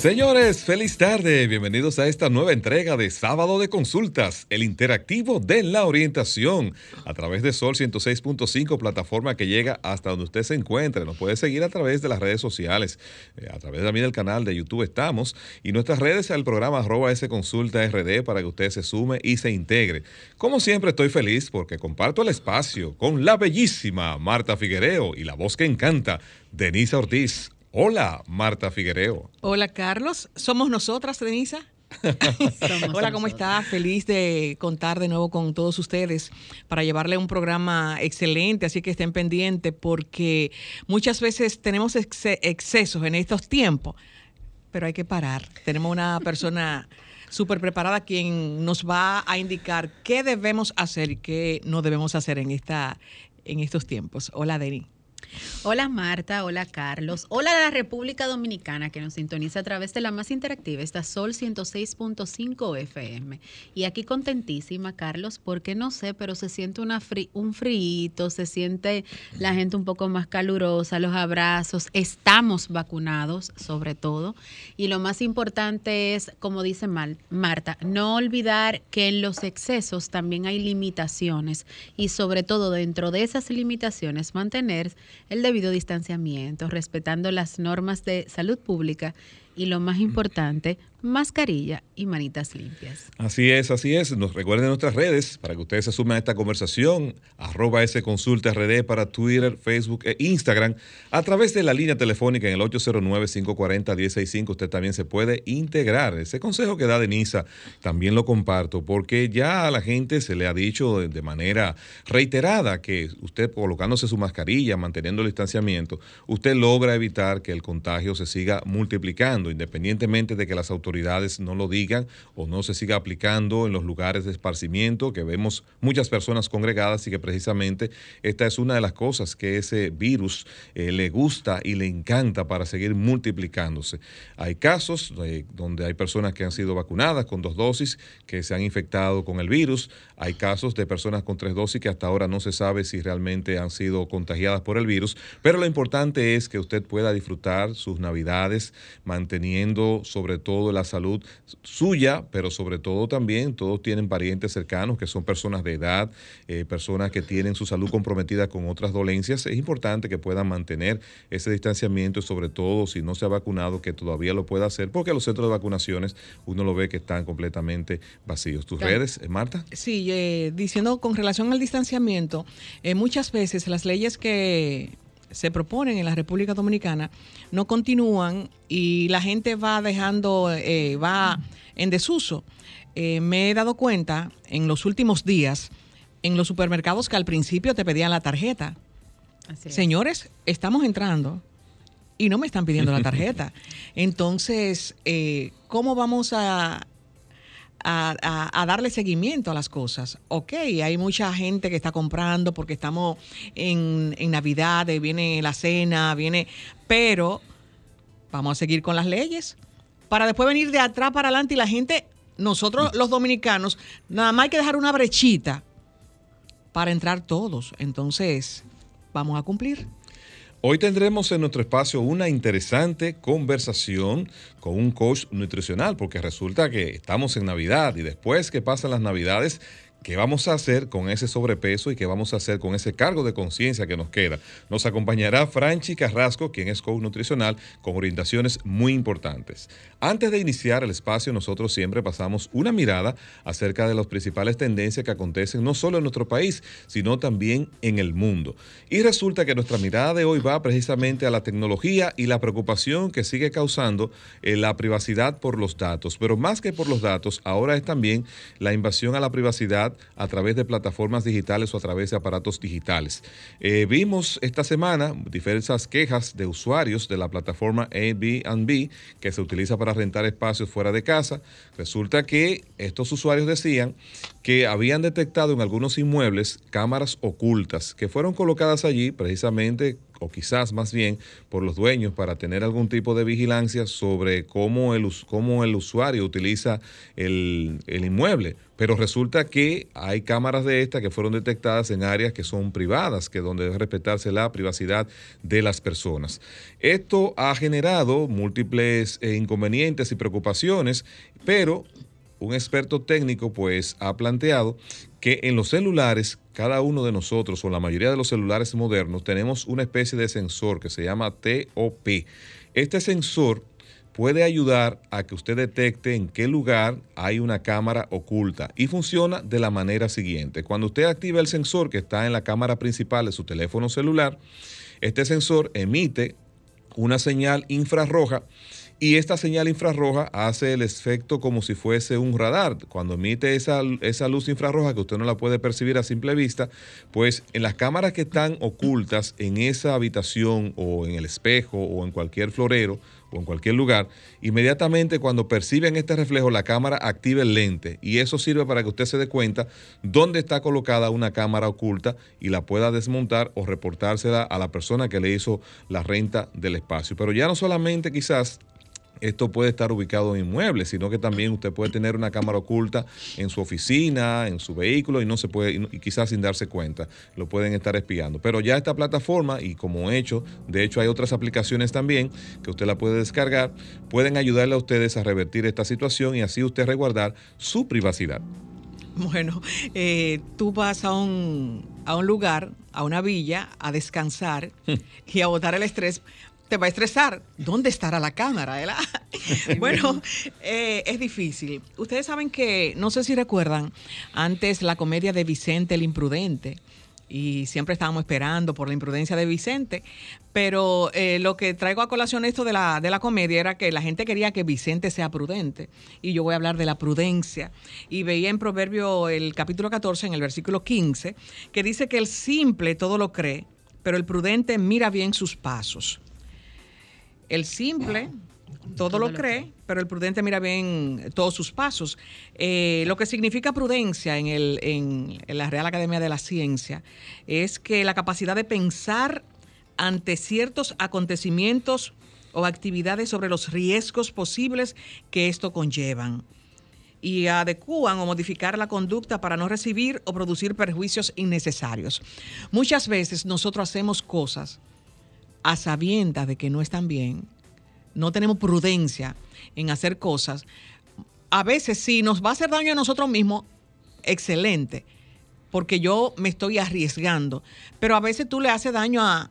Señores, feliz tarde. Bienvenidos a esta nueva entrega de Sábado de Consultas, el interactivo de la orientación, a través de Sol 106.5, plataforma que llega hasta donde usted se encuentre. Nos puede seguir a través de las redes sociales, eh, a través también del canal de YouTube estamos, y nuestras redes el programa arroba S Consulta RD para que usted se sume y se integre. Como siempre estoy feliz porque comparto el espacio con la bellísima Marta Figuereo y la voz que encanta, Denisa Ortiz. Hola, Marta Figuereo. Hola, Carlos. ¿Somos nosotras, Denisa? Hola, ¿cómo está? Feliz de contar de nuevo con todos ustedes para llevarle un programa excelente, así que estén pendientes porque muchas veces tenemos excesos en estos tiempos, pero hay que parar. Tenemos una persona súper preparada quien nos va a indicar qué debemos hacer y qué no debemos hacer en, esta, en estos tiempos. Hola, Denis. Hola Marta, hola Carlos, hola a la República Dominicana que nos sintoniza a través de la más interactiva, esta Sol 106.5 FM. Y aquí contentísima, Carlos, porque no sé, pero se siente una un frío, se siente la gente un poco más calurosa, los abrazos, estamos vacunados sobre todo. Y lo más importante es, como dice Marta, no olvidar que en los excesos también hay limitaciones y sobre todo dentro de esas limitaciones mantener el debido distanciamiento, respetando las normas de salud pública y lo más importante, mascarilla y manitas limpias. Así es, así es. Nos recuerden nuestras redes para que ustedes se sumen a esta conversación. Arroba S Consulta RD para Twitter, Facebook e Instagram. A través de la línea telefónica en el 809-540-165 usted también se puede integrar. Ese consejo que da Denisa también lo comparto porque ya a la gente se le ha dicho de manera reiterada que usted colocándose su mascarilla, manteniendo el distanciamiento, usted logra evitar que el contagio se siga multiplicando, independientemente de que las autoridades no lo digan o no se siga aplicando en los lugares de esparcimiento, que vemos muchas personas congregadas y que precisamente esta es una de las cosas que ese virus eh, le gusta y le encanta para seguir multiplicándose. Hay casos eh, donde hay personas que han sido vacunadas con dos dosis que se han infectado con el virus, hay casos de personas con tres dosis que hasta ahora no se sabe si realmente han sido contagiadas por el virus, pero lo importante es que usted pueda disfrutar sus navidades manteniendo sobre todo la salud suya, pero sobre todo también todos tienen parientes cercanos que son personas de edad, eh, personas que tienen su salud comprometida con otras dolencias. Es importante que puedan mantener ese distanciamiento y sobre todo si no se ha vacunado que todavía lo pueda hacer porque los centros de vacunaciones uno lo ve que están completamente vacíos. ¿Tus redes, eh, Marta? Sí, eh, diciendo con relación al distanciamiento, muchas veces las leyes que se proponen en la República Dominicana no continúan y la gente va dejando, eh, va en desuso. Eh, me he dado cuenta en los últimos días en los supermercados que al principio te pedían la tarjeta. Señores, estamos entrando y no me están pidiendo la tarjeta. Entonces, eh, ¿cómo vamos a, a, darle seguimiento a las cosas. Ok, hay mucha gente que está comprando porque estamos en, en Navidad, viene la cena, viene, pero vamos a seguir con las leyes para después venir de atrás para adelante y la gente, nosotros los dominicanos, nada más hay que dejar una brechita para entrar todos. Entonces, vamos a cumplir. Hoy tendremos en nuestro espacio una interesante conversación con un coach nutricional, porque resulta que estamos en Navidad y después que pasan las Navidades ¿Qué vamos a hacer con ese sobrepeso y qué vamos a hacer con ese cargo de conciencia que nos queda? Nos acompañará Franchi Carrasco, quien es coach nutricional, con orientaciones muy importantes. Antes de iniciar el espacio, nosotros siempre pasamos una mirada acerca de las principales tendencias que acontecen no solo en nuestro país, sino también en el mundo. Y resulta que nuestra mirada de hoy va precisamente a la tecnología y la preocupación que sigue causando eh, la privacidad por los datos. Pero más que por los datos, ahora es también la invasión a la privacidad a través de plataformas digitales o a través de aparatos digitales. Eh, vimos esta semana diversas quejas de usuarios de la plataforma Airbnb que se utiliza para rentar espacios fuera de casa. Resulta que estos usuarios decían que habían detectado en algunos inmuebles cámaras ocultas que fueron colocadas allí precisamente o quizás más bien por los dueños para tener algún tipo de vigilancia sobre cómo el, cómo el usuario utiliza el, el inmueble. Pero resulta que hay cámaras de estas que fueron detectadas en áreas que son privadas, que donde debe respetarse la privacidad de las personas. Esto ha generado múltiples eh, inconvenientes y preocupaciones, pero un experto técnico pues ha planteado que en los celulares, cada uno de nosotros o la mayoría de los celulares modernos tenemos una especie de sensor que se llama TOP. Este sensor puede ayudar a que usted detecte en qué lugar hay una cámara oculta y funciona de la manera siguiente. Cuando usted activa el sensor que está en la cámara principal de su teléfono celular, este sensor emite una señal infrarroja y esta señal infrarroja hace el efecto como si fuese un radar. Cuando emite esa, esa, luz infrarroja que usted no la puede percibir a simple vista, pues en las cámaras que están ocultas en esa habitación o en el espejo o en cualquier florero o en cualquier lugar, inmediatamente cuando perciben este reflejo la cámara activa el lente y eso sirve para que usted se dé cuenta dónde está colocada una cámara oculta y la pueda desmontar o reportársela a la persona que le hizo la renta del espacio. Pero ya no solamente quizás esto puede estar ubicado en inmuebles, sino que también usted puede tener una cámara oculta en su oficina, en su vehículo y no se puede, y quizás sin darse cuenta, lo pueden estar espiando. Pero ya esta plataforma, y como he hecho, de hecho hay otras aplicaciones también que usted la puede descargar, pueden ayudarle a ustedes a revertir esta situación y así usted resguardar su privacidad. Bueno, eh, tú vas a un, a un lugar, a una villa, a descansar y a botar el estrés te va a estresar. ¿Dónde estará la cámara? bueno, eh, es difícil. Ustedes saben que, no sé si recuerdan, antes la comedia de Vicente el Imprudente, y siempre estábamos esperando por la imprudencia de Vicente, pero eh, lo que traigo a colación esto de la, de la comedia era que la gente quería que Vicente sea prudente, y yo voy a hablar de la prudencia. Y veía en Proverbio el capítulo 14, en el versículo 15, que dice que el simple todo lo cree, pero el prudente mira bien sus pasos. El simple todo, lo cree, pero el prudente mira bien todos sus pasos. Eh, lo que significa prudencia en, el, en, la Real Academia de la Ciencia es que la capacidad de pensar ante ciertos acontecimientos o actividades sobre los riesgos posibles que esto conllevan y adecúan o modificar la conducta para no recibir o producir perjuicios innecesarios. Muchas veces nosotros hacemos cosas a sabiendas de que no están bien, no tenemos prudencia en hacer cosas, a veces sí nos va a hacer daño a nosotros mismos, excelente, porque yo me estoy arriesgando, pero a veces tú le haces daño a,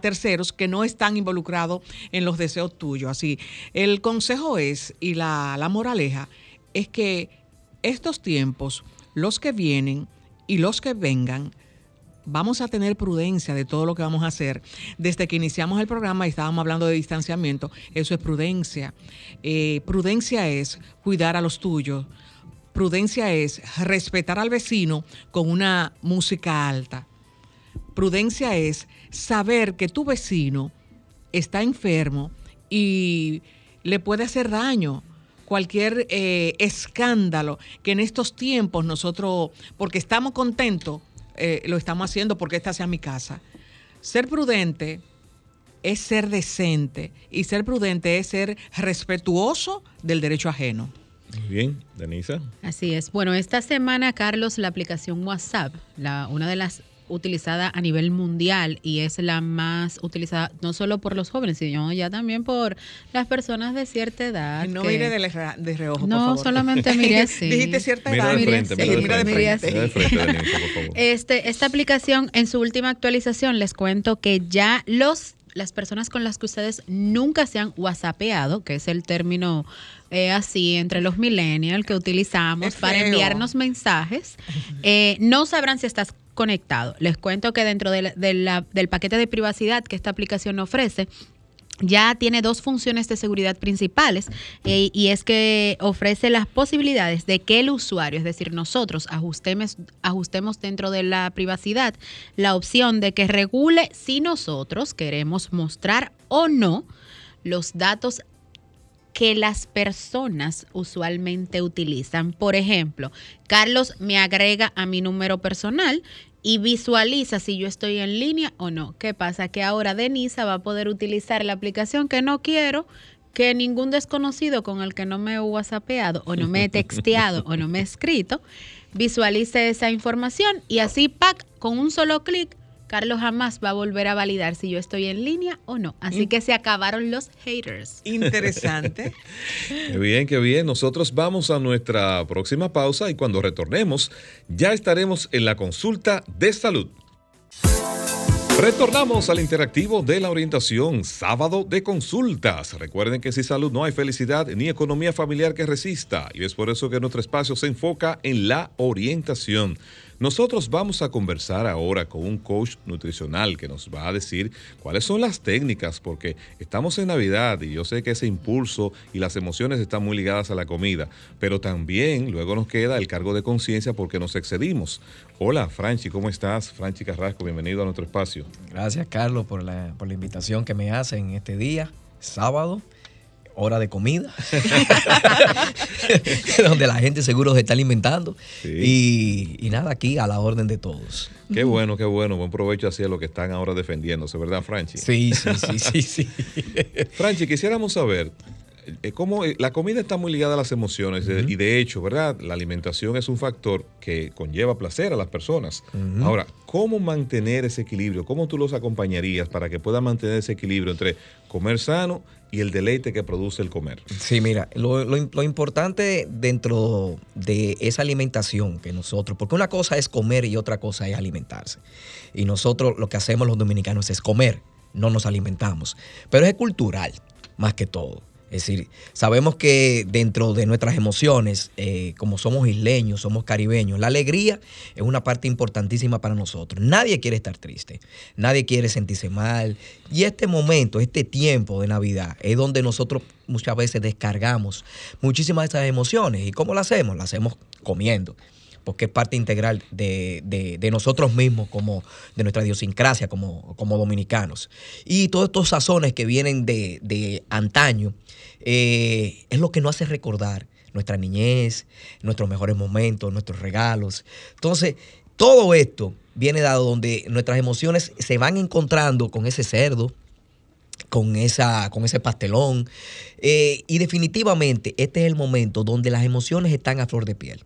terceros que no están involucrados en los deseos tuyos. Así, el consejo es, y la, la moraleja, es que estos tiempos, los que vienen y los que vengan, vamos a tener prudencia de todo lo que vamos a hacer. Desde que iniciamos el programa y estábamos hablando de distanciamiento, eso es prudencia. Eh, prudencia es cuidar a los tuyos. Prudencia es respetar al vecino con una música alta. Prudencia es saber que tu vecino está enfermo y le puede hacer daño cualquier eh, escándalo que en estos tiempos nosotros, porque estamos contentos, eh, lo estamos haciendo porque esta sea mi casa. Ser prudente es ser decente y ser prudente es ser respetuoso del derecho ajeno. Muy bien, Denisa. Así es. Bueno, esta semana, Carlos, la aplicación WhatsApp, la, una de las utilizada a nivel mundial y es la más utilizada no solo por los jóvenes, sino ya también por las personas de cierta edad. No mire de, de reojo, No, por favor. solamente mire así. Dijiste cierta edad. Mira de frente, mira de frente. Este, esta aplicación, en su última actualización, les cuento que ya los las personas con las que ustedes nunca se han whatsappeado, que es el término eh, así entre los millennials que utilizamos para enviarnos mensajes, eh, no sabrán si estás conectado. Les cuento que dentro del paquete de privacidad que esta aplicación ofrece, ya tiene dos funciones de seguridad principales eh, y es que ofrece las posibilidades de que el usuario, es decir, nosotros ajustemos, ajustemos dentro de la privacidad la opción de que regule si nosotros queremos mostrar o no los datos que las personas usualmente utilizan. Por ejemplo, Carlos me agrega a mi número personal y visualiza si yo estoy en línea o no. ¿Qué pasa? Que ahora Denisa va a poder utilizar la aplicación que no quiero que ningún desconocido con el que no me he whatsappeado o no me he texteado o no me he escrito visualice esa información y así, con un solo clic, Carlos jamás va a volver a validar si yo estoy en línea o no. Así que se acabaron los haters. Interesante. qué bien, qué bien. Nosotros vamos a nuestra próxima pausa y cuando retornemos ya estaremos en la consulta de salud. Retornamos al interactivo de la orientación, sábado de consultas. Recuerden que sin salud no hay felicidad ni economía familiar que resista y es por eso que nuestro espacio se enfoca en la orientación. Nosotros vamos a conversar ahora con un coach nutricional que nos va a decir cuáles son las técnicas, porque estamos en Navidad y yo sé que ese impulso y las emociones están muy ligadas a la comida, pero también luego nos queda el cargo de conciencia porque nos excedimos. Hola, Franchi, ¿cómo estás? Franchi Carrasco, bienvenido a nuestro espacio. Gracias, Carlos, por la, por la invitación que me hacen en este día, sábado hora de comida, donde la gente seguro se está alimentando. Y, nada, aquí a la orden de todos. Qué bueno, qué bueno. Buen provecho hacia lo que están ahora defendiéndose, ¿verdad, Franchi? Sí, sí, sí, sí, sí. Franchi, quisiéramos saber, eh, cómo eh, la comida está muy ligada a las emociones eh, y de hecho, ¿verdad? La alimentación es un factor que conlleva placer a las personas. Ahora, ¿cómo mantener ese equilibrio? ¿Cómo tú los acompañarías para que puedan mantener ese equilibrio entre comer sano y el deleite que produce el comer? Sí, mira, lo, lo importante dentro de esa alimentación que nosotros, porque una cosa es comer y otra cosa es alimentarse. Y nosotros lo que hacemos los dominicanos es comer, no nos alimentamos. Pero es cultural, más que todo. Es decir, sabemos que dentro de nuestras emociones, eh, como somos isleños, somos caribeños, la alegría es una parte importantísima para nosotros. Nadie quiere estar triste, nadie quiere sentirse mal. Y este momento, este tiempo de Navidad, es donde nosotros muchas veces descargamos muchísimas de esas emociones. ¿Y cómo lo hacemos? Lo hacemos comiendo porque es parte integral de, nosotros mismos, como de nuestra idiosincrasia como, como dominicanos. Y todos estos sazones que vienen de, de antaño, eh, es lo que nos hace recordar nuestra niñez, nuestros mejores momentos, nuestros regalos. Entonces, todo esto viene dado donde nuestras emociones se van encontrando con ese cerdo, con, esa, con ese pastelón. Eh, y definitivamente este es el momento donde las emociones están a flor de piel.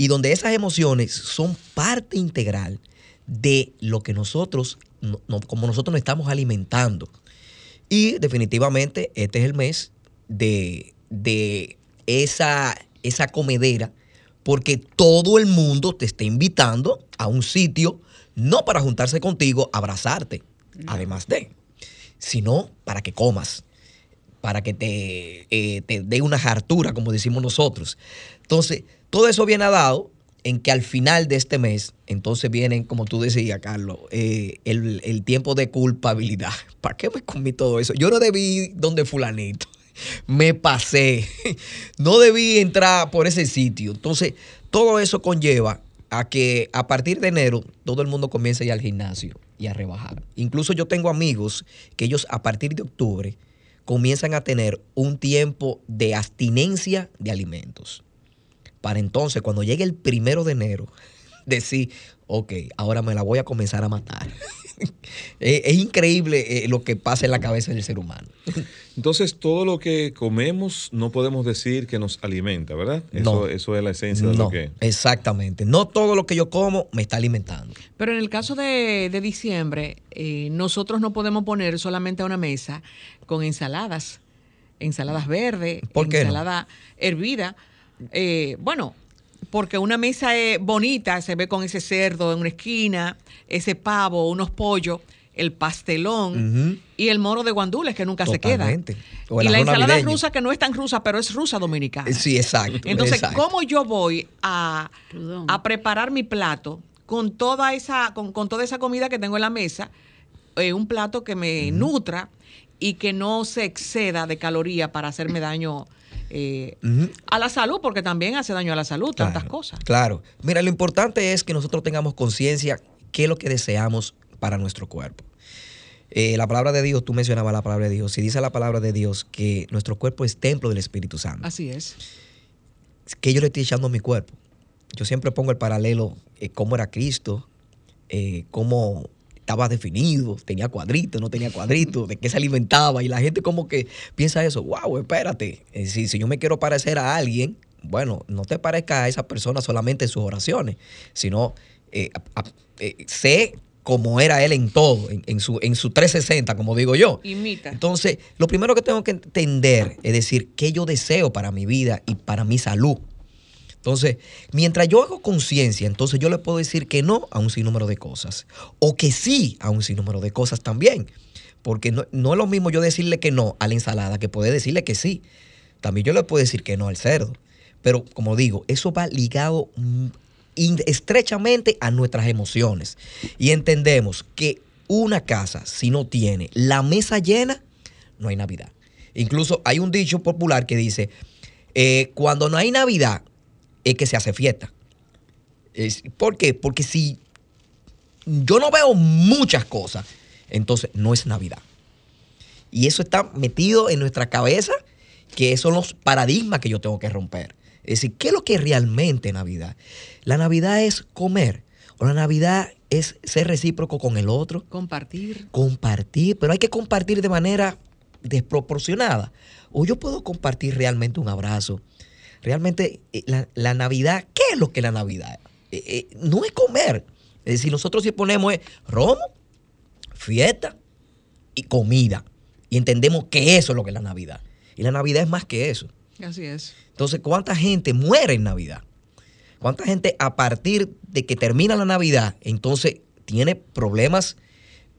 Y donde esas emociones son parte integral de lo que nosotros, como nosotros nos estamos alimentando. Y definitivamente este es el mes de, esa, esa comedera, porque todo el mundo te está invitando a un sitio, no para juntarse contigo, abrazarte, además de, sino para que comas, para que te, eh, te dé una hartura, como decimos nosotros. Entonces, todo eso viene dado en que al final de este mes, entonces vienen, como tú decías, Carlos, eh, el, el, tiempo de culpabilidad. ¿Para qué me comí todo eso? Yo no debí donde fulanito me pasé. No debí entrar por ese sitio. Entonces, todo eso conlleva a que a partir de enero todo el mundo comience a ir al gimnasio y a rebajar. Incluso yo tengo amigos que ellos a partir de octubre comienzan a tener un tiempo de abstinencia de alimentos. Para entonces, cuando llegue el primero de enero, decir, ok, ahora me la voy a comenzar a matar. es, increíble eh, lo que pasa en la cabeza del ser humano. Entonces, todo lo que comemos no podemos decir que nos alimenta, ¿verdad? Eso, eso es la esencia de lo que. Exactamente. No todo lo que yo como me está alimentando. Pero en el caso de, diciembre, eh, nosotros no podemos poner solamente a una mesa con ensaladas, ensaladas verdes, ensalada hervida. Eh, bueno, porque una mesa es bonita, se ve con ese cerdo en una esquina, ese pavo, unos pollos, el pastelón y el moro de guandules que nunca se queda. y la ensalada rusa que no es tan rusa, pero es rusa dominicana. Sí, exacto. Entonces, ¿cómo yo voy a, preparar mi plato con toda esa, con, toda esa comida que tengo en la mesa? Eh, un plato que me nutra y que no se exceda de caloría para hacerme daño eh, a la salud, porque también hace daño a la salud, tantas cosas. Claro. Mira, lo importante es que nosotros tengamos conciencia qué es lo que deseamos para nuestro cuerpo. Eh, la palabra de Dios, tú mencionabas la palabra de Dios, si dice la palabra de Dios que nuestro cuerpo es templo del Espíritu Santo. Así es. Que yo le estoy echando a mi cuerpo. Yo siempre pongo el paralelo, eh, cómo era Cristo, eh, cómo estaba definido, tenía cuadritos, no tenía cuadritos, de qué se alimentaba. Y la gente como que piensa eso, wow, espérate, eh, si, si yo me quiero parecer a alguien, bueno, no te parezca a esa persona solamente en sus oraciones, sino eh, a- a- eh, sé cómo era él en todo, en, en su, en su 360, como digo yo. Imita. Entonces, lo primero que tengo que entender es decir, qué yo deseo para mi vida y para mi salud. Entonces, mientras yo hago conciencia, entonces yo le puedo decir que no a un sinnúmero de cosas. O que sí a un sinnúmero de cosas también. Porque no, no es lo mismo yo decirle que no a la ensalada que poder decirle que sí. También yo le puedo decir que no al cerdo. Pero como digo, eso va ligado estrechamente a nuestras emociones. Y entendemos que una casa, si no tiene la mesa llena, no hay Navidad. Incluso hay un dicho popular que dice, eh, cuando no hay Navidad, es que se hace fiesta. Es- ¿Por qué? Porque si yo no veo muchas cosas, entonces no es Navidad. Y eso está metido en nuestra cabeza, que son los paradigmas que yo tengo que romper. Es decir, ¿qué es lo que es realmente Navidad? La Navidad es comer, o la Navidad es ser recíproco con el otro, Compartir. compartir, pero hay que compartir de manera desproporcionada. O yo puedo compartir realmente un abrazo. Realmente eh, la, la Navidad, ¿qué es lo que es la Navidad? Eh, eh, no es comer. Es decir, nosotros si ponemos es romo, fiesta y comida. Y entendemos que eso es lo que es la Navidad. Y la Navidad es más que eso. Así es. Entonces, ¿cuánta gente muere en Navidad? ¿Cuánta gente a partir de que termina la Navidad, entonces tiene problemas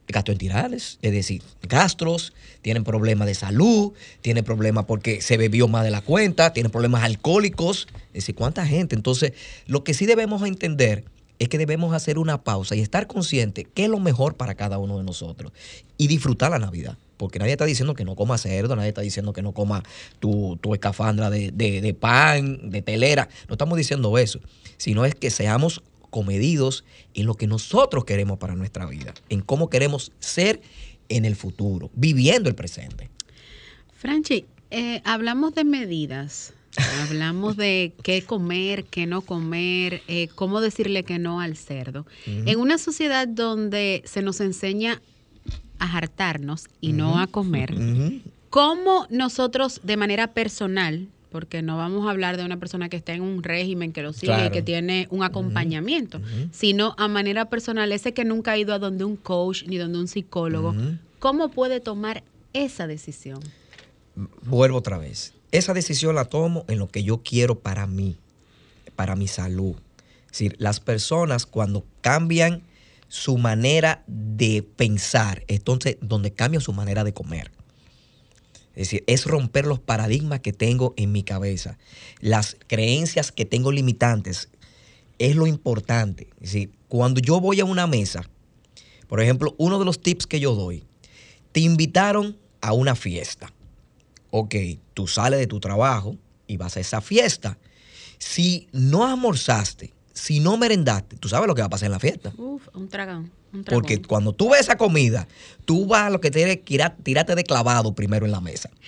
gastroenterales, es decir, gastros, tienen problemas de salud, tienen problemas porque se bebió más de la cuenta, tienen problemas alcohólicos, es decir, ¿cuánta gente? Entonces, lo que sí debemos entender es que debemos hacer una pausa y estar consciente qué es lo mejor para cada uno de nosotros y disfrutar la Navidad. Porque nadie está diciendo que no coma cerdo, nadie está diciendo que no coma tu, tu escafandra de, de- de pan, de telera. No estamos diciendo eso, sino es que seamos comedidos en lo que nosotros queremos para nuestra vida, en cómo queremos ser en el futuro, viviendo el presente. Franchi, eh, hablamos de medidas, hablamos de qué comer, qué no comer, eh, cómo decirle que no al cerdo. En una sociedad donde se nos enseña a hartarnos y no a comer. ¿cómo nosotros de manera personal, porque no vamos a hablar de una persona que está en un régimen que lo sigue y que tiene un acompañamiento, sino a manera personal, ese que nunca ha ido a donde un coach ni donde un psicólogo. ¿cómo puede tomar esa decisión? vuelvo otra vez. Esa decisión la tomo en lo que yo quiero para mí, para mi salud. Es decir, las personas cuando cambian su manera de pensar, entonces donde cambian su manera de comer. Es decir, es romper los paradigmas que tengo en mi cabeza, las creencias que tengo limitantes. Es lo importante. Es decir, cuando yo voy a una mesa, por ejemplo, uno de los tips que yo doy, te invitaron a una fiesta ok, tú sales de tu trabajo y vas a esa fiesta. Si no almorzaste, si no merendaste, tú sabes lo que va a pasar en la fiesta. Uf, un tragón. Un tragón. Porque cuando tú ves esa comida, tú vas a lo que tienes que tirarte de clavado primero en la mesa.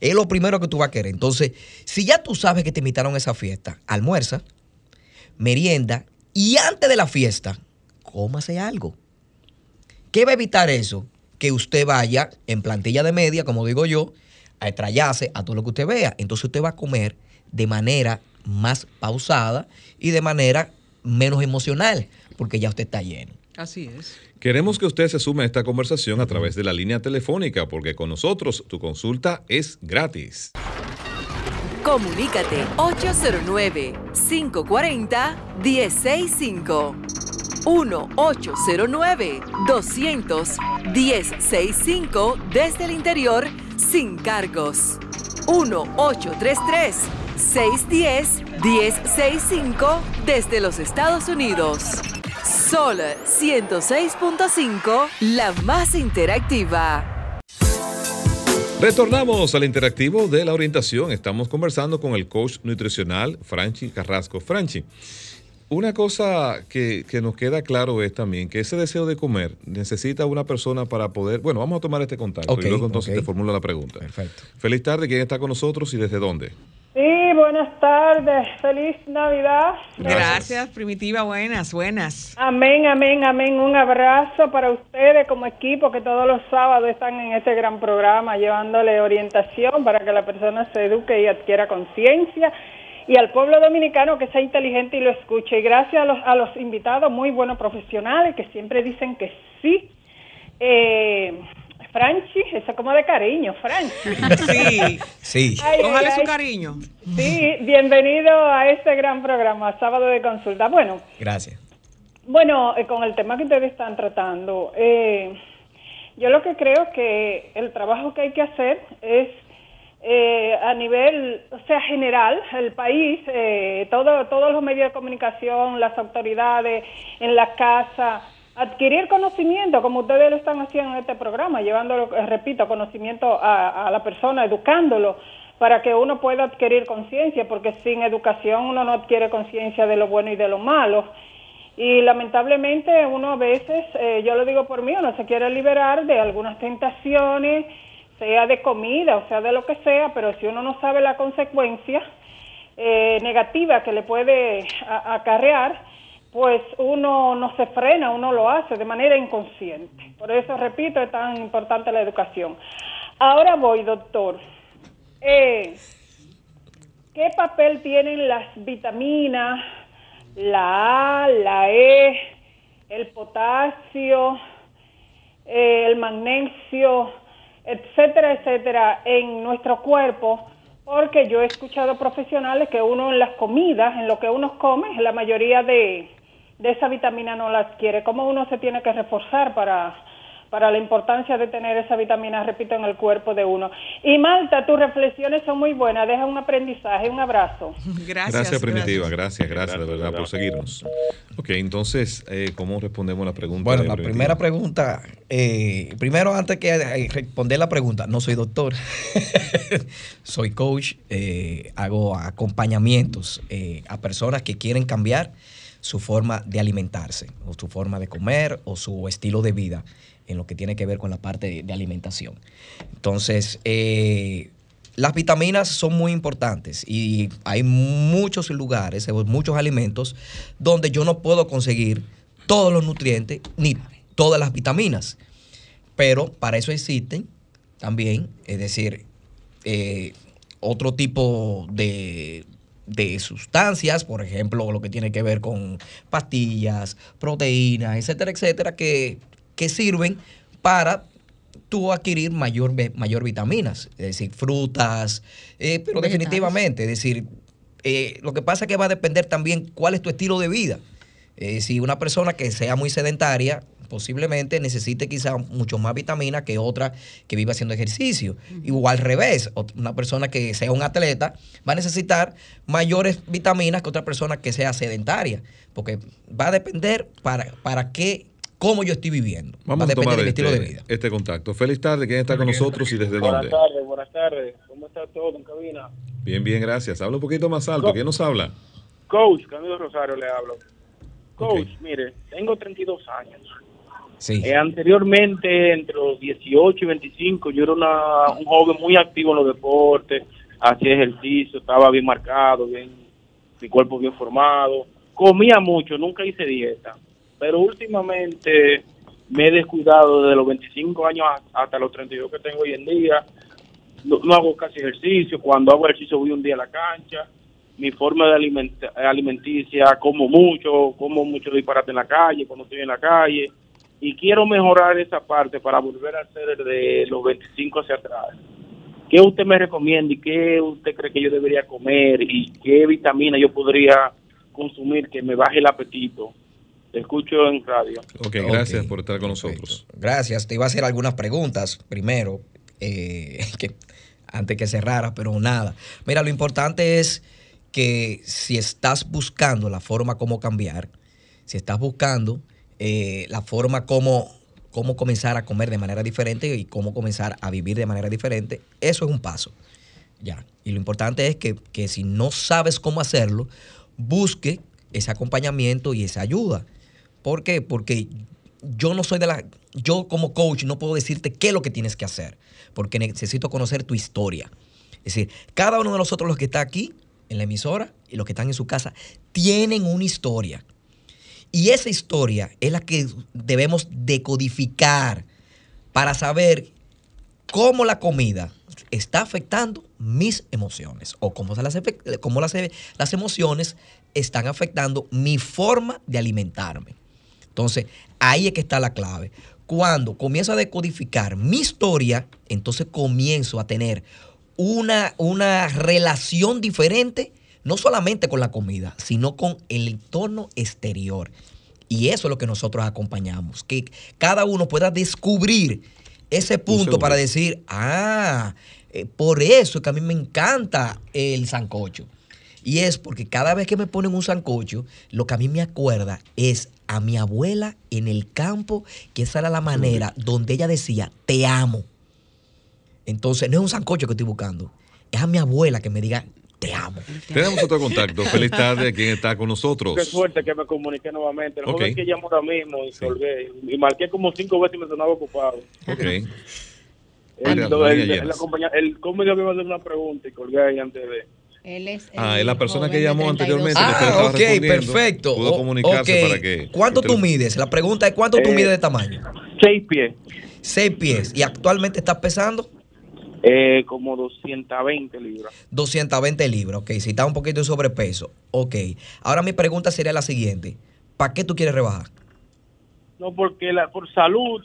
Es lo primero que tú vas a querer. Entonces, si ya tú sabes que te invitaron a esa fiesta, almuerza, merienda y antes de la fiesta, cómase algo. ¿Qué va a evitar eso? Que usted vaya en plantilla de media, como digo yo, a estrellarse a todo lo que usted vea. Entonces usted va a comer de manera más pausada y de manera menos emocional, porque ya usted está lleno. Así es. Queremos que usted se sume a esta conversación a través de la línea telefónica, porque con nosotros tu consulta es gratis. Comunícate 809-540-1065. 1-809-200-1065 desde el interior sin cargos. 1-833-610-1065 desde los Estados Unidos. Sol 106.5, la más interactiva. Retornamos al interactivo de la orientación. Estamos conversando con el coach nutricional Franchi Carrasco. Franchi, una cosa que, que nos queda claro es también que ese deseo de comer necesita una persona para poder. Bueno, vamos a tomar este contacto y luego entonces te formulo la pregunta. Perfecto. Feliz tarde, ¿quién está con nosotros y desde dónde? Sí, buenas tardes. Feliz Navidad. Gracias, Primitiva. Buenas, buenas. Amén, amén, amén. Un abrazo para ustedes como equipo que todos los sábados están en este gran programa llevándole orientación para que la persona se eduque y adquiera conciencia y al pueblo dominicano que sea inteligente y lo escuche. Y gracias a los, a los invitados, muy buenos profesionales que siempre dicen que sí. Eh, Franchi, eso como de cariño, Franchi. Sí, Sí. Ay, Cójale ay, su cariño. Sí, bienvenido a este gran programa, Sábado de Consulta. Bueno, Gracias. bueno, eh, con el tema que ustedes están tratando, eh, yo lo que creo que el trabajo que hay que hacer es eh, a nivel, o sea, general, el país, eh, todo, todos los medios de comunicación, las autoridades, en la casa, adquirir conocimiento, como ustedes lo están haciendo en este programa, llevándolo, eh, repito, conocimiento a, a la persona, educándolo, para que uno pueda adquirir conciencia, porque sin educación uno no adquiere conciencia de lo bueno y de lo malo. Y lamentablemente uno a veces, eh, yo lo digo por mí, uno se quiere liberar de algunas tentaciones, sea de comida o sea de lo que sea, pero si uno no sabe la consecuencia eh, negativa que le puede acarrear, pues uno no se frena, uno lo hace de manera inconsciente. Por eso, repito, es tan importante la educación. Ahora voy, doctor. Eh, ¿Qué papel tienen las vitaminas, la A, la E, el potasio, eh, el magnesio, etcétera, etcétera, en nuestro cuerpo? Porque yo he escuchado profesionales que uno en las comidas, en lo que uno come, la mayoría de, de esa vitamina no la adquiere. ¿Cómo uno se tiene que reforzar para, para la importancia de tener esa vitamina, repito, en el cuerpo de uno? Y Malta, tus reflexiones son muy buenas, deja un aprendizaje, un abrazo. Gracias. Gracias, Primitiva. gracias. Gracias, gracias, de verdad, por seguirnos. Ok, entonces, eh, ¿cómo respondemos la pregunta? Bueno, la Primitiva? primera pregunta, eh, primero antes que eh, responder la pregunta, no soy doctor, soy coach, eh, hago acompañamientos eh, a personas que quieren cambiar su forma de alimentarse, o su forma de comer, o su estilo de vida, en lo que tiene que ver con la parte de, alimentación. Entonces, eh, las vitaminas son muy importantes y hay muchos lugares, muchos alimentos donde yo no puedo conseguir todos los nutrientes ni todas las vitaminas. Pero para eso existen también, es decir, eh, otro tipo de, de sustancias, por ejemplo, lo que tiene que ver con pastillas, proteínas, etcétera, etcétera, que, que sirven para tú adquirir mayor, mayor vitaminas, es decir, frutas, eh, pero Vegetales. definitivamente, es decir, eh, lo que pasa es que va a depender también cuál es tu estilo de vida. Eh, si una persona que sea muy sedentaria, posiblemente necesite quizá mucho más vitamina que otra que viva haciendo ejercicio. O al revés, una persona que sea un atleta va a necesitar mayores vitaminas que otra persona que sea sedentaria, porque va a depender para, para qué, cómo yo estoy viviendo. Vamos va a a depender tomar del este, estilo de vida. este contacto. Feliz tarde, ¿quién está con nosotros y desde Buenas dónde? tardes, buenas tardes. ¿Cómo está todo en cabina? Bien, bien, gracias. Habla un poquito más alto. ¿Quién nos habla? Coach, Camilo Rosario le hablo. Coach, mire, tengo 32 años. Sí. Eh, anteriormente, entre los 18 y 25, yo era una- un joven muy activo en los deportes, hacía ejercicio, estaba bien marcado, bien, mi cuerpo bien formado, comía mucho, nunca hice dieta, pero últimamente me he descuidado desde los 25 años hasta los 32 que tengo hoy en día, no, no hago casi ejercicio, cuando hago ejercicio voy un día a la cancha, mi forma de alimenta- alimenticia, como mucho, como mucho disparate en la calle, cuando estoy en la calle, y quiero mejorar esa parte para volver a ser de los 25 hacia atrás. ¿Qué usted me recomienda y qué usted cree que yo debería comer y qué vitamina yo podría consumir que me baje el apetito? Te escucho en radio. Ok, gracias por estar con perfecto. nosotros. Gracias. Te iba a hacer algunas preguntas primero, eh, que, antes que cerrara, pero nada. Mira, lo importante es que si estás buscando la forma como cambiar, si estás buscando eh, la forma como, cómo comenzar a comer de manera diferente y cómo comenzar a vivir de manera diferente, eso es un paso. Ya. Y lo importante es que, que si no sabes cómo hacerlo, busque ese acompañamiento y esa ayuda. ¿Por qué? Porque yo no soy de la... Yo como coach no puedo decirte qué es lo que tienes que hacer, porque necesito conocer tu historia. Es decir, cada uno de nosotros los que está aquí en la emisora y los que están en su casa tienen una historia. Y esa historia es la que debemos decodificar para saber cómo la comida está afectando mis emociones o cómo, se las, cómo las, las emociones están afectando mi forma de alimentarme. Entonces, ahí es que está la clave. Cuando comienzo a decodificar mi historia, entonces comienzo a tener una, una relación diferente, no solamente con la comida, sino con el entorno exterior. Y eso es lo que nosotros acompañamos, que cada uno pueda descubrir ese punto para decir, ah, eh, por eso es que a mí me encanta el sancocho. Y es porque cada vez que me ponen un sancocho, lo que a mí me acuerda es a mi abuela en el campo, que esa era la manera donde ella decía, te amo. Entonces, no es un sancocho que estoy buscando, es a mi abuela que me diga, te amo. Tenemos otro contacto. Feliz tarde. ¿Quién está con nosotros? Qué suerte que me comuniqué nuevamente. El Ok. joven que llamó ahora mismo y colgué. Y marqué como cinco veces y me sonaba ocupado. Ok. El, María- el, la compañía- el cómico me iba a hacer una pregunta y colgué ahí antes de... Él es Ah, el es la persona que llamó 32 anteriormente. Ah, ok, perfecto. Pudo comunicarse ok. para que. ¿Cuánto usted- tú mides? La pregunta es, ¿cuánto tú Eh, mides de tamaño? Seis pies. Seis pies. ¿Y actualmente estás pesando? Eh, como 220 libras. 220 libras, ok. Si está un poquito de sobrepeso, ok. Ahora mi pregunta sería la siguiente. ¿Para qué tú quieres rebajar? No, porque la, por salud,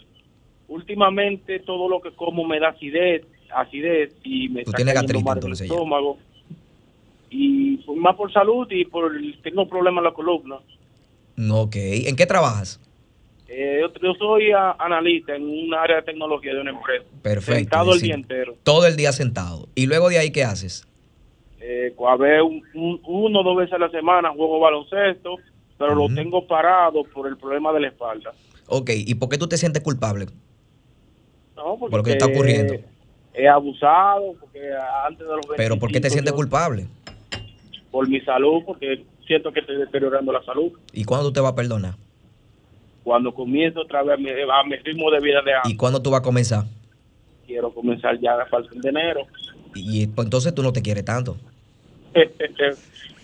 últimamente todo lo que como me da acidez, acidez y me Tú está tienes el ya. estómago. Y más por salud y por tengo problemas en la columna. Ok. ¿En qué trabajas? Eh, yo, yo soy a- analista en un área de tecnología de una empresa. Perfecto. Sentado el día entero. Todo el día sentado. ¿Y luego de ahí qué haces? Eh, a ver, un, un- uno o dos veces a la semana juego baloncesto, pero lo tengo parado por el problema de la espalda. Ok. ¿Y por qué tú te sientes culpable? No, porque Por lo que está ocurriendo. He abusado, porque antes de los Pero ¿por qué te 25 sientes yo- culpable? Por mi salud, porque siento que estoy deteriorando la salud. ¿Y cuándo tú te vas a perdonar? Cuando comienzo otra vez a mi, ritmo de vida de antes, ¿Y cuándo tú vas a comenzar? quiero comenzar ya a partir de enero. Y pues, entonces tú no te quieres tanto.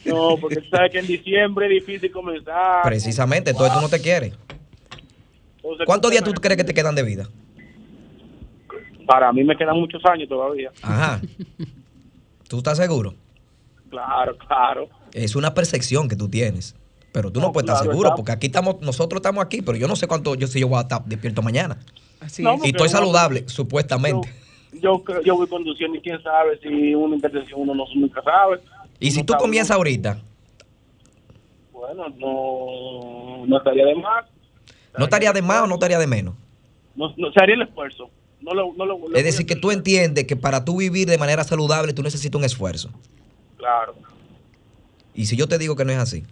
no, porque tú sabes que en diciembre es difícil comenzar. Precisamente, entonces tú no te quieres. Entonces, ¿Cuántos días tú crees que te quedan de vida? Para mí me quedan muchos años todavía. Ajá. ¿Tú estás seguro? Claro, claro. Es una percepción que tú tienes. Pero tú no, No, puedes estar seguro, está- porque aquí estamos, nosotros estamos aquí, pero yo no sé cuánto, yo si yo voy a estar despierto mañana. Así No, es. Y estoy saludable, supuestamente. Yo, yo, yo voy conduciendo y quién sabe si una intervención uno no nunca sabe. Y si tú comienzas ahorita, Bueno, no, no estaría de más. ¿no estaría de más o no estaría de menos? No, no, se haría el esfuerzo. No lo, no lo- lo Es decir, que tú entiendes que para tú vivir de manera saludable tú necesitas un esfuerzo. Claro. Y si yo te digo que no es así,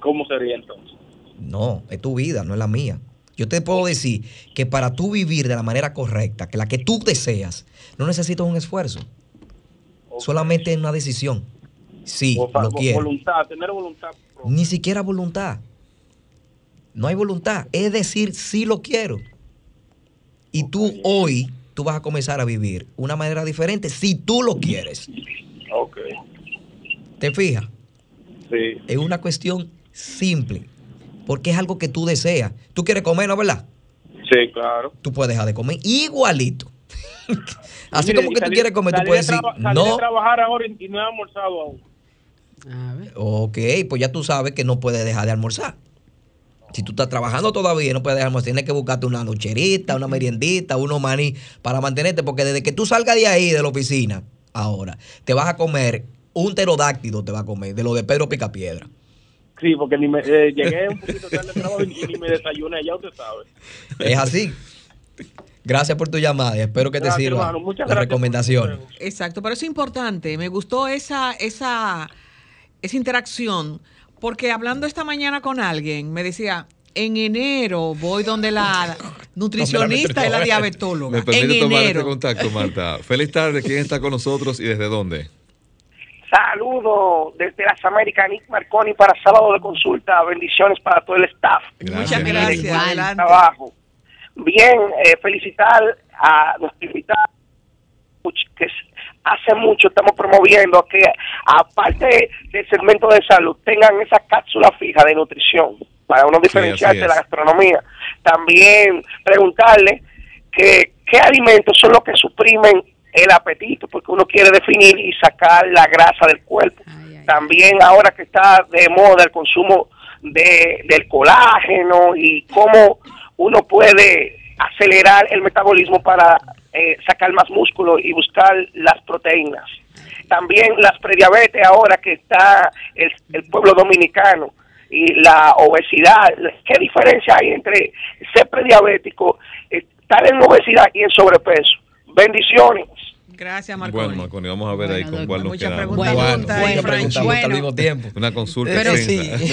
¿Cómo sería entonces? no, es tu vida, no es la mía. Yo te puedo decir que para tú vivir de la manera correcta, que la que tú deseas, no necesitas un esfuerzo. Solamente es una decisión. Sí, O lo quiero. Voluntad, tener voluntad. propia. Ni siquiera voluntad. No hay voluntad. Es decir, sí lo quiero. Y tú hoy, tú vas a comenzar a vivir una manera diferente si tú lo quieres. Ok. ¿Te fijas? Sí. Es una cuestión simple. Porque es algo que tú deseas. Tú quieres comer, ¿no verdad? Sí, claro. Tú puedes dejar de comer igualito. Así Mire, como que tú salí- quieres comer, tú puedes de decir, salí de no. trabajar ahora y y no he almorzado aún. A ver. Ok, pues ya tú sabes que no puedes dejar de almorzar. Si tú estás trabajando todavía, no puedes dejar de almorzar. Tienes que buscarte una nocherita, una meriendita, unos maní para mantenerte. Porque desde que tú salgas de ahí, de la oficina, ahora, te vas a comer un pterodáctilo, te vas a comer, de lo de Pedro Picapiedra. Sí, porque ni me, eh, llegué un poquito tarde al trabajo y, y ni me desayuné, ya usted sabe. Es así. Gracias por tu llamada y espero que te sirva hermano. La recomendación. Exacto, pero es importante. Me gustó esa, esa, esa interacción, porque hablando esta mañana con alguien, me decía, en enero voy donde la nutricionista y la diabetóloga. Me permite en tomar este enero. contacto, Marta. Feliz tarde. ¿Quién está con nosotros y desde dónde? Saludo desde las Américas, Nick Marconi, para sábado de consulta. Bendiciones para todo el staff. Muchas gracias. Adelante. Trabajo. Bien, eh, felicitar a nuestro invitado, que hace mucho estamos promoviendo que, aparte del segmento de salud, tengan esa cápsula fija de nutrición para uno diferenciarse de la gastronomía. También preguntarle que, qué alimentos son los que suprimen el apetito, porque uno quiere definir y sacar la grasa del cuerpo. También ahora que está de moda el consumo de, del colágeno y cómo uno puede acelerar el metabolismo para eh, sacar más músculo y buscar las proteínas. También las prediabetes ahora que está el, el pueblo dominicano y la obesidad, ¿qué diferencia hay entre ser prediabético, estar en obesidad y en sobrepeso? Bendiciones. Gracias, Marconi. Bueno, Marconi, vamos a ver ahí con cuál nos muchas quedamos. preguntas Bueno, muchas preguntas Franchi. juntas al mismo tiempo. Una consulta Pero extensa. sí.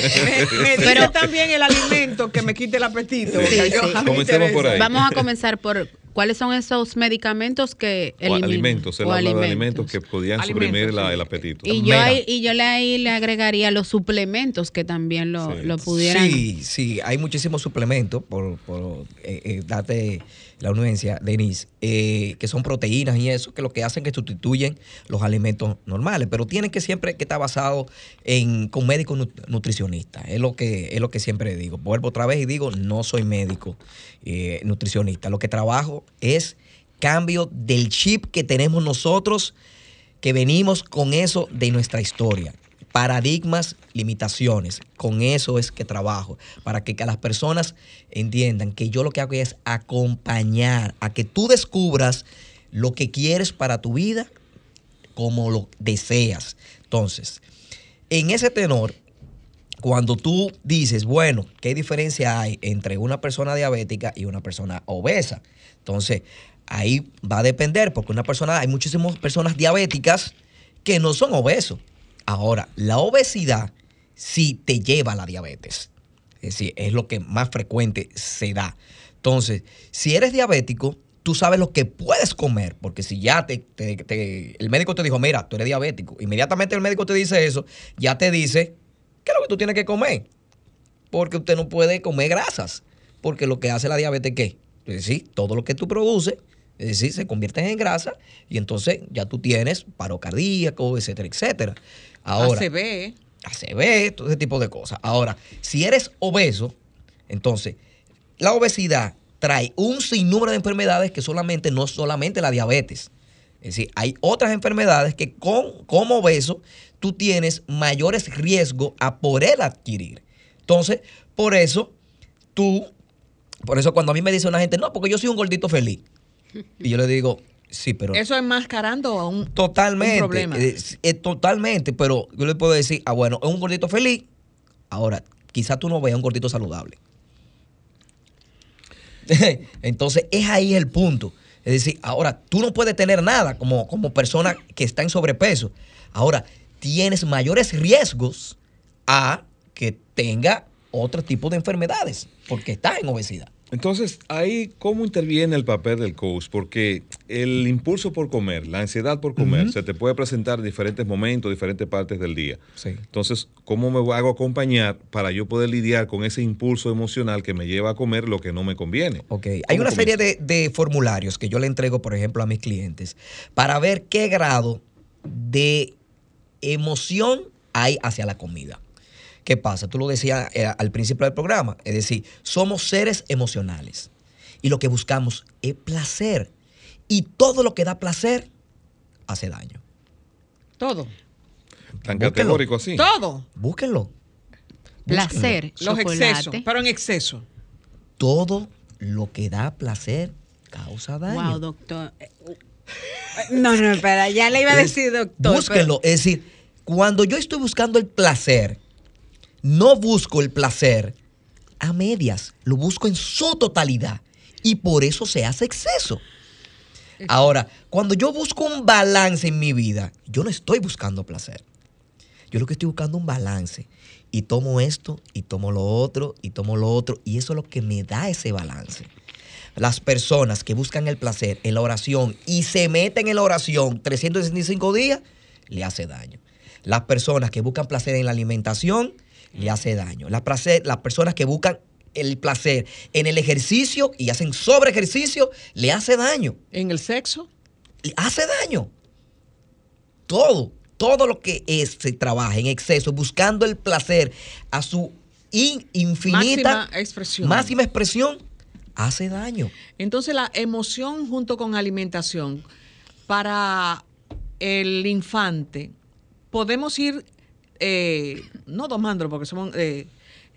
Me dice también el alimento que me quite el apetito. Sí, sí. me Comencemos por ahí. Vamos a comenzar por cuáles son esos medicamentos que O eliminan. alimentos, él o habla de alimentos. alimentos que podían Alimentos, suprimir la- el apetito. Y yo, ahí, y yo le, ahí le agregaría los suplementos que también lo, Sí. lo pudieran. Sí, sí, hay muchísimos suplementos, por, por eh, eh, darte la anuencia, Denise, eh, que son proteínas y eso, que lo que hacen que sustituyen los alimentos normales, pero tienen que siempre que estar basado en con médico nu- nutricionista, es lo que es lo que siempre digo. Vuelvo otra vez y digo, no soy médico eh, nutricionista, lo que trabajo es cambio del chip que tenemos nosotros que venimos con eso de nuestra historia. Paradigmas, limitaciones. Con eso es que trabajo. Para que, las personas entiendan que yo lo que hago es acompañar a que tú descubras lo que quieres para tu vida como lo deseas. Entonces, en ese tenor, cuando tú dices, bueno, ¿qué diferencia hay entre una persona diabética y una persona obesa? Entonces, ahí va a depender, porque una persona, hay muchísimas personas diabéticas que no son obesos. Ahora, la obesidad sí te lleva a la diabetes. Es decir, es lo que más frecuente se da. Entonces, si eres diabético, tú sabes lo que puedes comer, porque si ya te, te- el médico te dijo, mira, tú eres diabético, inmediatamente el médico te dice eso, ya te dice, ¿qué es lo que tú tienes que comer? Porque usted no puede comer grasas, porque lo que hace la diabetes, ¿qué? Es decir, todo lo que tú produces, es decir, se convierte en grasa y entonces ya tú tienes paro cardíaco, etcétera, etcétera. Ahora, ACV. ACV, todo ese tipo de cosas. Ahora, si eres obeso, entonces la obesidad trae un sinnúmero de enfermedades que solamente, no solamente la diabetes. Es decir, hay otras enfermedades que con, como obeso tú tienes mayores riesgos a poder adquirir. Entonces, por eso tú, por eso cuando a mí me dice una gente, no, porque yo soy un gordito feliz. Y yo le digo, sí, pero... Eso es mascarando a un, Totalmente. un problema. eh, eh, totalmente, pero yo le puedo decir, ah, bueno, es un gordito feliz. Ahora, quizás tú no veas un gordito saludable. Entonces, es ahí el punto. Es decir, ahora, tú no puedes tener nada como, como persona que está en sobrepeso. Ahora, tienes mayores riesgos a que tenga otro tipo de enfermedades, porque estás en obesidad. Entonces, ahí, ¿cómo interviene el papel del coach? Porque el impulso por comer, la ansiedad por comer, se te puede presentar en diferentes momentos, diferentes partes del día. Sí. Entonces, ¿cómo me hago acompañar para yo poder lidiar con ese impulso emocional que me lleva a comer lo que no me conviene? Ok, hay ¿Cómo una serie de, de formularios que yo le entrego, por ejemplo, a mis clientes para ver qué grado de emoción hay hacia la comida. ¿Qué pasa? Tú lo decías eh, al principio del programa, es decir, somos seres emocionales y lo que buscamos es placer y todo lo que da placer hace daño. Todo. Tan Búsquelo. categórico así. Todo. Búsquenlo. Placer, Los chocolate. excesos, pero en exceso. Todo lo que da placer causa daño. Wow, doctor. Eh, No, no, espera, ya le iba a decir, doctor. Búsquenlo. Es decir, cuando yo estoy buscando el placer, no busco el placer a medias, lo busco en su totalidad. Y por eso se hace exceso. Ahora, cuando yo busco un balance en mi vida, yo no estoy buscando placer. Yo lo que estoy buscando es un balance. Y tomo esto, y tomo lo otro, y tomo lo otro. Y eso es lo que me da ese balance. Las personas que buscan el placer en la oración y se meten en la oración 365 días, le hace daño. Las personas que buscan placer en la alimentación, le hace daño. Las, placer- las personas que buscan el placer en el ejercicio y hacen sobre ejercicio, le hace daño. En el sexo. Le hace daño. todo, todo lo que es, se trabaja en exceso, buscando el placer a su in- infinita Máxima expresión. máxima expresión, hace daño. Entonces la emoción junto con alimentación para el infante, podemos ir, eh, no domándolo porque somos, eh,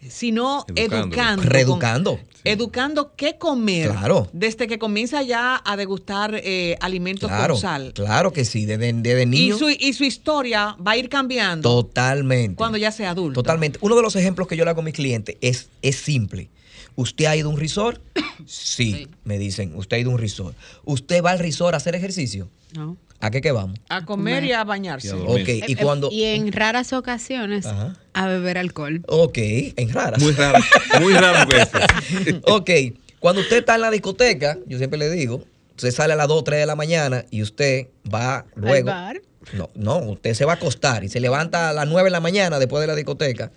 sino educando. con- Reeducando. Educando qué comer. Claro. Desde que comienza ya a degustar eh, alimentos Claro, con sal. claro que sí, desde, desde Y niño. su, y su historia va a ir cambiando Totalmente. cuando ya sea adulto. Totalmente. Uno de los ejemplos que yo le hago a mis clientes es, es simple. ¿Usted ha ido a un resort? Sí, me dicen, usted ha ido a un resort. ¿Usted va al resort a hacer ejercicio? No. ¿A qué que vamos? A comer y a bañarse. Y a dormir. Ok, Eh, y eh, cuando... y en raras ocasiones Ajá. a beber alcohol. Ok, en raras. Muy raro, muy raro veces. ok, cuando usted está en la discoteca, yo siempre le digo, usted sale a las 2 o 3 de la mañana y usted va luego... bar? No, no, usted se va a acostar y se levanta a las 9 de la mañana después de la discoteca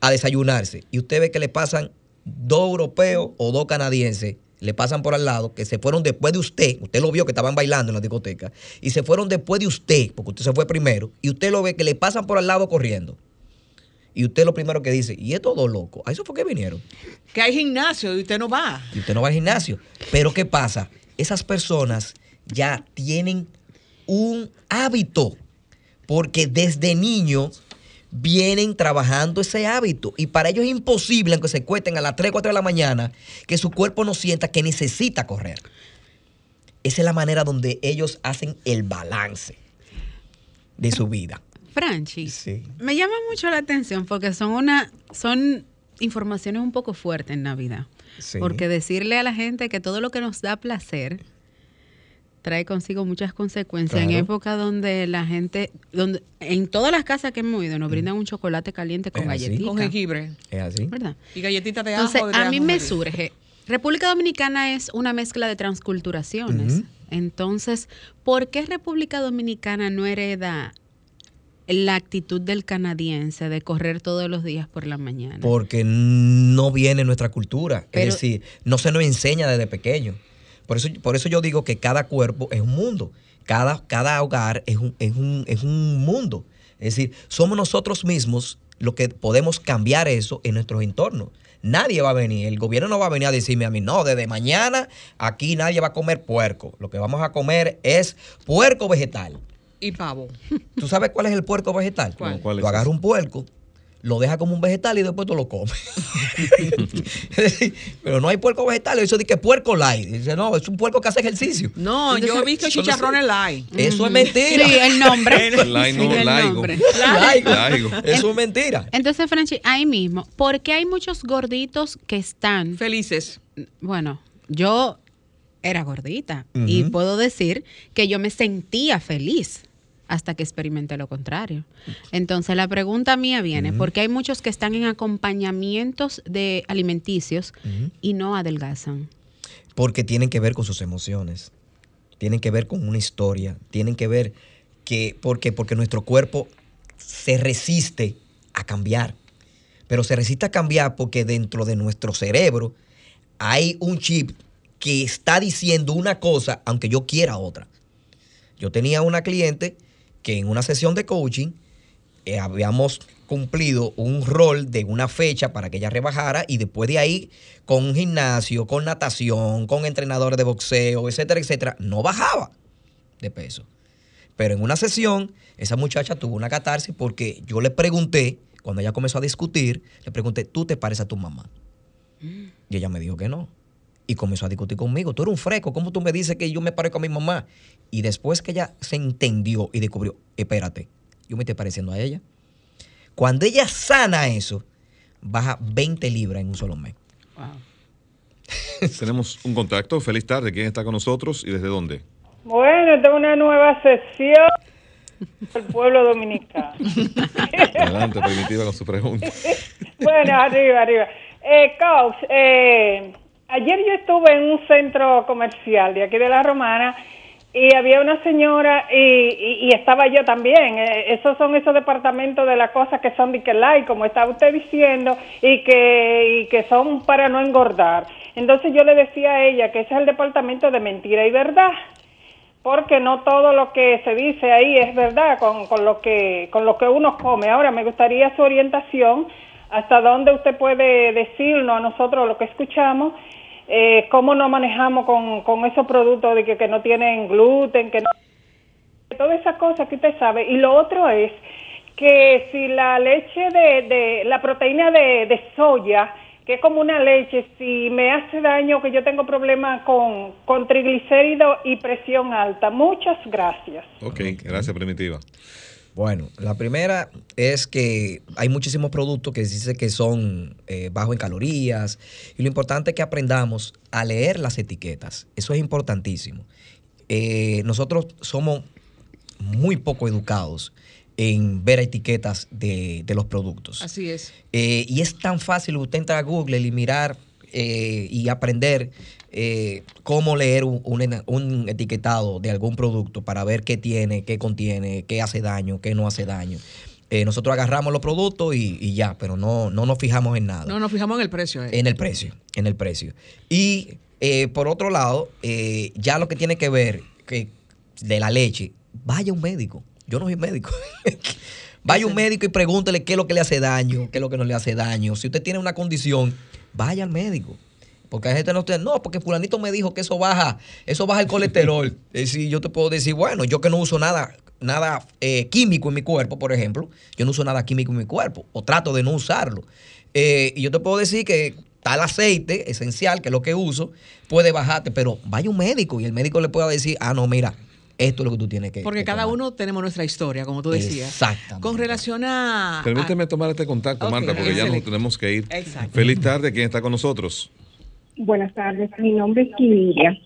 a desayunarse. Y usted ve que le pasan dos europeos o dos canadienses, le pasan por al lado, que se fueron después de usted. Usted lo vio que estaban bailando en la discoteca. Y se fueron después de usted, porque usted se fue primero. Y usted lo ve que le pasan por al lado corriendo. Y usted lo primero que dice, ¿y estos dos locos? ¿A eso fue que vinieron? Que hay gimnasio y usted no va. y usted no va al gimnasio. Pero ¿qué pasa? Esas personas ya tienen un hábito, porque desde niños vienen trabajando ese hábito. Y para ellos es imposible, aunque se cuesten a las 3, 4 de la mañana, que su cuerpo no sienta que necesita correr. Esa es la manera donde ellos hacen el balance de su vida. Franchi, Sí. me llama mucho la atención porque son una son informaciones un poco fuertes en Navidad. Sí. Porque decirle a la gente que todo lo que nos da placer trae consigo muchas consecuencias en época donde la gente, donde en todas las casas que hemos ido nos brindan un chocolate caliente con galletitas. Con jengibre. ¿Es así? ¿Verdad? Y galletitas de Entonces, ajo. de a mí me surge. República Dominicana es una mezcla de transculturaciones. Entonces, ¿por qué República Dominicana no hereda la actitud del canadiense de correr todos los días por la mañana? Porque no viene en nuestra cultura. Pero- es decir, no se nos enseña desde pequeño. Por eso, por eso yo digo que cada cuerpo es un mundo. Cada, cada hogar es un, es, un, es un mundo. Es decir, somos nosotros mismos los que podemos cambiar eso en nuestros entornos. Nadie va a venir, el gobierno no va a venir a decirme a mí, no, desde mañana aquí nadie va a comer puerco. Lo que vamos a comer es puerco vegetal. Y pavo. ¿Tú sabes cuál es el puerco vegetal? ¿Cuál? ¿Cuál es Tú agarras un puerco, lo dejas como un vegetal y después tú lo comes. Pero no hay puerco vegetal, eso dice que puerco light. Dice, no, es un puerco que hace ejercicio. No, yo he visto chicharrones light. Eso es mentira. Sí, el nombre. Lai no, Sí, el laigo. nombre. Laigo. Laigo. Eso es mentira. Entonces, Franchi, ahí mismo, ¿por qué hay muchos gorditos que están Felices. bueno, yo era gordita y puedo decir que yo me sentía feliz hasta que experimenté lo contrario. Entonces la pregunta mía viene, ¿por qué hay muchos que están en acompañamientos de alimenticios y no adelgazan? Porque tienen que ver con sus emociones. Tienen que ver con una historia. Tienen que ver que. ¿Por qué? Porque nuestro cuerpo se resiste a cambiar. Pero se resiste a cambiar porque dentro de nuestro cerebro hay un chip que está diciendo una cosa aunque yo quiera otra. Yo tenía una cliente que en una sesión de coaching eh, habíamos cumplido un rol de una fecha para que ella rebajara y después de ahí con un gimnasio, con natación, con entrenadores de boxeo, etcétera, etcétera, no bajaba de peso. Pero en una sesión, esa muchacha tuvo una catarsis porque yo le pregunté, cuando ella comenzó a discutir, le pregunté, ¿tú te pareces a tu mamá? Y ella me dijo que no. Y comenzó a discutir conmigo. Tú eres un fresco. ¿Cómo tú me dices que yo me parezco a mi mamá? Y después que ella se entendió y descubrió, espérate, yo me estoy pareciendo a ella. Cuando ella sana eso, baja 20 libras en un solo mes. Tenemos un contacto. Feliz tarde. ¿Quién está con nosotros y desde dónde? Bueno, esta es una nueva sesión del pueblo dominicano. Adelante, Primitiva, con su pregunta. bueno, arriba, arriba. Eh, Cox, eh, ayer yo estuve en un centro comercial de aquí de La Romana y había una señora y, estaba yo también. Eh, esos son esos departamentos de las cosas que son de que like, como estaba usted diciendo, y que, y que son para no engordar. Entonces yo le decía a ella que ese es el departamento de mentira y verdad. porque no todo lo que se dice ahí es verdad con, con, lo que con lo que uno come. Ahora me gustaría su orientación hasta dónde usted puede decirnos a nosotros lo que escuchamos, eh, cómo nos manejamos con, con esos productos de que, que no tienen gluten, que no todas esas cosas que usted sabe. Y lo otro es que si la leche de, de la proteína de, de soya que es como una leche, si me hace daño, que yo tengo problemas con, con triglicéridos y presión alta. Muchas gracias. Ok, gracias, Primitiva. Bueno, la primera es que hay muchísimos productos que dice que son eh, bajos en calorías y lo importante es que aprendamos a leer las etiquetas. Eso es importantísimo. Eh, nosotros somos muy poco educados en ver etiquetas de, los productos. Así es. Eh, y es tan fácil usted entrar a Google y mirar eh, y aprender eh, cómo leer un, etiquetado de algún producto para ver qué tiene, qué contiene, qué hace daño, qué no hace daño. nosotros agarramos los productos y, ya, pero no, no nos fijamos en nada. No nos fijamos en el precio. En el precio, en el precio. Y por otro lado, ya lo que tiene que ver que de la leche, vaya un médico yo no soy médico. vaya un médico y pregúntele qué es lo que le hace daño, qué es lo que no le hace daño. Si usted tiene una condición, vaya al médico. Porque hay gente no usted, no, porque fulanito me dijo que eso baja, eso baja el colesterol. es decir, yo te puedo decir, bueno, yo que no uso nada, nada eh, químico en mi cuerpo, por ejemplo, yo no uso nada químico en mi cuerpo, o trato de no usarlo. Eh, y yo te puedo decir que tal aceite esencial, que es lo que uso, puede bajarte, pero vaya un médico y el médico le pueda decir, ah, no, mira, esto es lo que tú tienes que Porque cada uno tenemos nuestra historia, como tú decías. Exactamente. Con relación a... Permíteme tomar este contacto, Marta, porque ya nos tenemos que ir. Exacto. Feliz tarde, ¿quién está con nosotros? Buenas tardes, mi nombre es Kiviria.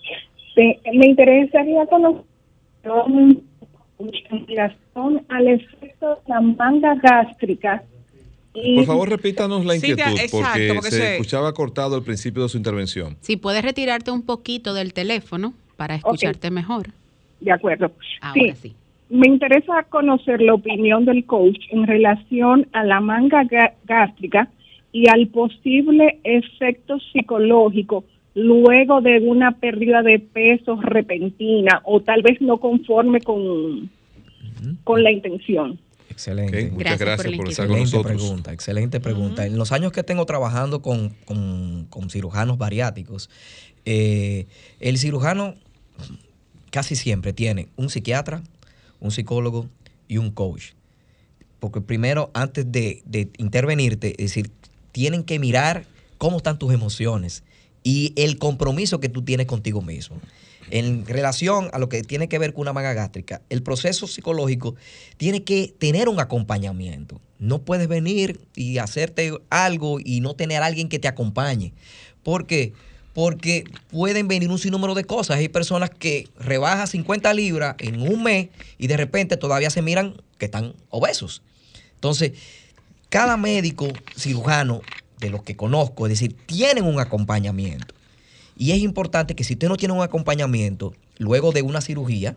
Me interesaría conocer relación al efecto de la manga gástrica. Por favor, repítanos la inquietud, porque, se, escuchaba cortado al principio de su intervención. Si puedes retirarte un poquito del teléfono para escucharte mejor. De acuerdo. sí. Me interesa conocer la opinión del coach en relación a la manga gástrica y al posible efecto psicológico luego de una pérdida de peso repentina o tal vez no conforme con, con la intención. Excelente. muchas gracias, por, estar con nosotros. pregunta, excelente pregunta. En los años que tengo trabajando con, con, cirujanos bariáticos, eh, el cirujano casi siempre tiene un psiquiatra, un psicólogo y un coach. Porque primero, antes de, intervenirte, es decir, tienen que mirar cómo están tus emociones y el compromiso que tú tienes contigo mismo. En relación a lo que tiene que ver con una maga gástrica, el proceso psicológico tiene que tener un acompañamiento. No puedes venir y hacerte algo y no tener a alguien que te acompañe. Porque porque pueden venir un sinnúmero de cosas. Hay personas que rebajan 50 libras en un mes y de repente todavía se miran que están obesos. Entonces, cada médico cirujano de los que conozco, es decir, tienen un acompañamiento. Y es importante que si usted no tiene un acompañamiento, luego de una cirugía,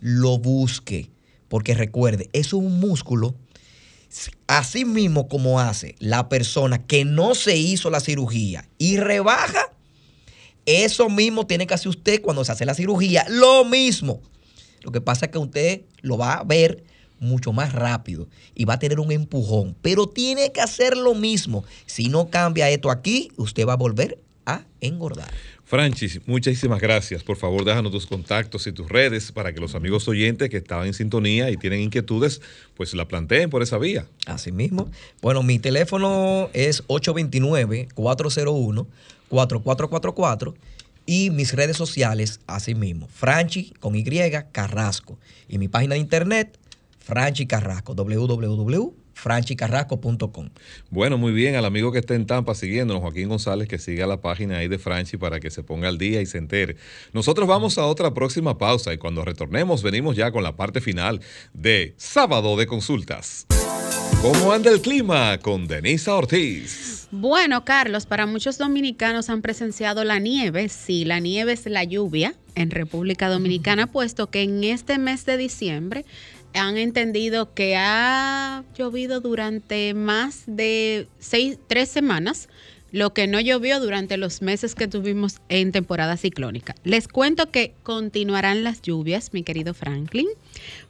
lo busque. Porque recuerde, eso es un músculo, así mismo como hace la persona que no se hizo la cirugía y rebaja, eso mismo tiene que hacer usted cuando se hace la cirugía. Lo mismo. Lo que pasa es que usted lo va a ver mucho más rápido y va a tener un empujón. Pero tiene que hacer lo mismo. Si no cambia esto aquí, usted va a volver a engordar. Francis, muchísimas gracias. Por favor, déjanos tus contactos y tus redes para que los amigos oyentes que estaban en sintonía y tienen inquietudes, pues la planteen por esa vía. Así mismo. Bueno, mi teléfono es 829 401 4444 y mis redes sociales, así mismo, Franchi con Y Carrasco. Y mi página de internet, Franchi Carrasco, www.franchicarrasco.com. Bueno, muy bien, al amigo que está en Tampa siguiéndonos, Joaquín González, que siga la página ahí de Franchi para que se ponga al día y se entere. Nosotros vamos a otra próxima pausa y cuando retornemos venimos ya con la parte final de Sábado de Consultas. ¿Cómo anda el clima con Denisa Ortiz? Bueno, Carlos, para muchos dominicanos han presenciado la nieve. Sí, la nieve es la lluvia en República Dominicana, puesto que en este mes de diciembre han entendido que ha llovido durante más de seis, tres semanas lo que no llovió durante los meses que tuvimos en temporada ciclónica. Les cuento que continuarán las lluvias, mi querido Franklin.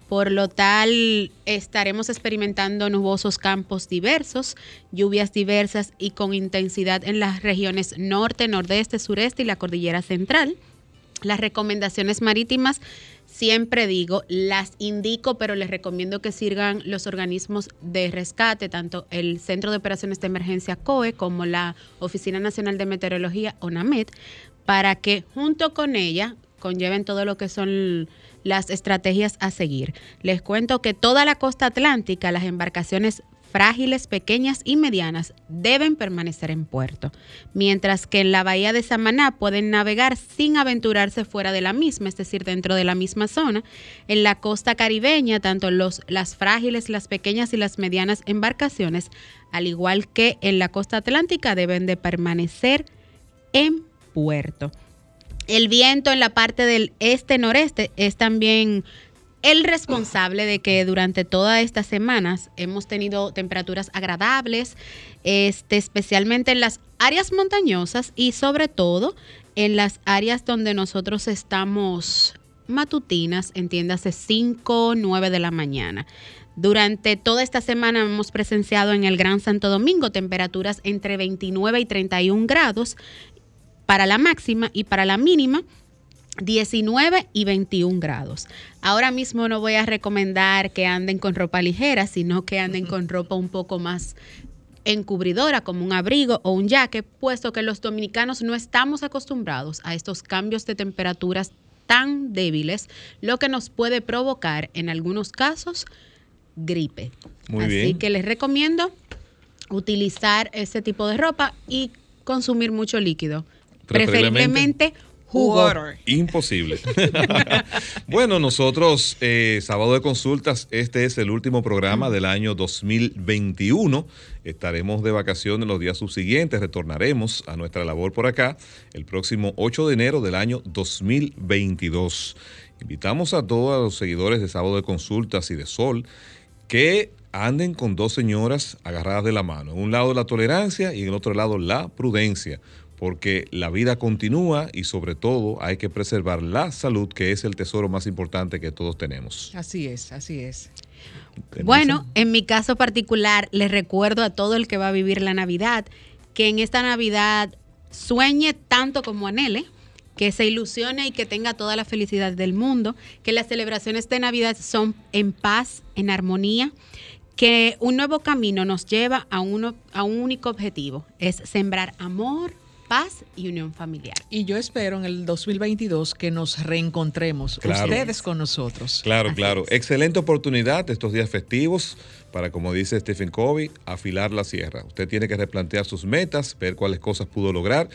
Por lo tal, estaremos experimentando nubosos campos diversos, lluvias diversas y con intensidad en las regiones norte, nordeste, sureste y la cordillera central. Las recomendaciones marítimas siempre digo, las indico, pero les recomiendo que sirvan los organismos de rescate, tanto el Centro de Operaciones de Emergencia COE como la Oficina Nacional de Meteorología ONAMED, para que junto con ella conlleven todo lo que son las estrategias a seguir. Les cuento que toda la costa atlántica, las embarcaciones frágiles, pequeñas y medianas deben permanecer en puerto, mientras que en la bahía de Samaná pueden navegar sin aventurarse fuera de la misma, es decir, dentro de la misma zona. En la costa caribeña, tanto las frágiles, las pequeñas y las medianas embarcaciones, al igual que en la costa atlántica, deben de permanecer en puerto. El viento en la parte del este-noreste es también el responsable de que durante todas estas semanas hemos tenido temperaturas agradables, este, especialmente en las áreas montañosas y sobre todo en las áreas donde nosotros estamos matutinas, entiéndase 5, 9 de la mañana. Durante toda esta semana hemos presenciado en el Gran Santo Domingo temperaturas entre 29 y 31 grados para la máxima y para la mínima 19 y 21 grados. Ahora mismo no voy a recomendar que anden con ropa ligera, sino que anden con ropa un poco más encubridora, como un abrigo o un jaque, puesto que los dominicanos no estamos acostumbrados a estos cambios de temperaturas tan débiles, lo que nos puede provocar en algunos casos gripe. Así que les recomiendo utilizar ese tipo de ropa y consumir mucho líquido. Preferiblemente Jugo. Imposible. bueno, nosotros, eh, sábado de consultas, este es el último programa del año 2021. Estaremos de vacaciones los días subsiguientes, retornaremos a nuestra labor por acá el próximo 8 de enero del año 2022. Invitamos a todos los seguidores de sábado de consultas y de Sol que anden con dos señoras agarradas de la mano. En un lado la tolerancia y en el otro lado la prudencia porque la vida continúa y sobre todo hay que preservar la salud, que es el tesoro más importante que todos tenemos. Así es, así es. Bueno, en mi caso particular, les recuerdo a todo el que va a vivir la Navidad que en esta Navidad sueñe tanto como anhele, que se ilusione y que tenga toda la felicidad del mundo, que las celebraciones de Navidad son en paz, en armonía, que un nuevo camino nos lleva a, uno, a un único objetivo, es sembrar amor, paz y unión familiar. Y yo espero en el 2022 que nos reencontremos, ustedes con nosotros. Claro, claro. Excelente oportunidad estos días festivos para, como dice Stephen Covey, afilar la sierra. Usted tiene que replantear sus metas, ver cuáles cosas pudo lograr,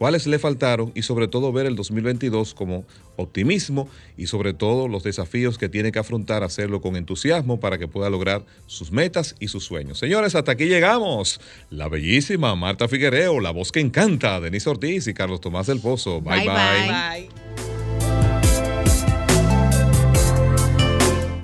cuáles le faltaron y sobre todo ver el 2022 como optimismo y sobre todo los desafíos que tiene que afrontar, hacerlo con entusiasmo para que pueda lograr sus metas y sus sueños. Señores, hasta aquí llegamos. La bellísima Marta Figuereo, la voz que encanta, Denise Ortiz y Carlos Tomás del Pozo. bye. bye. bye.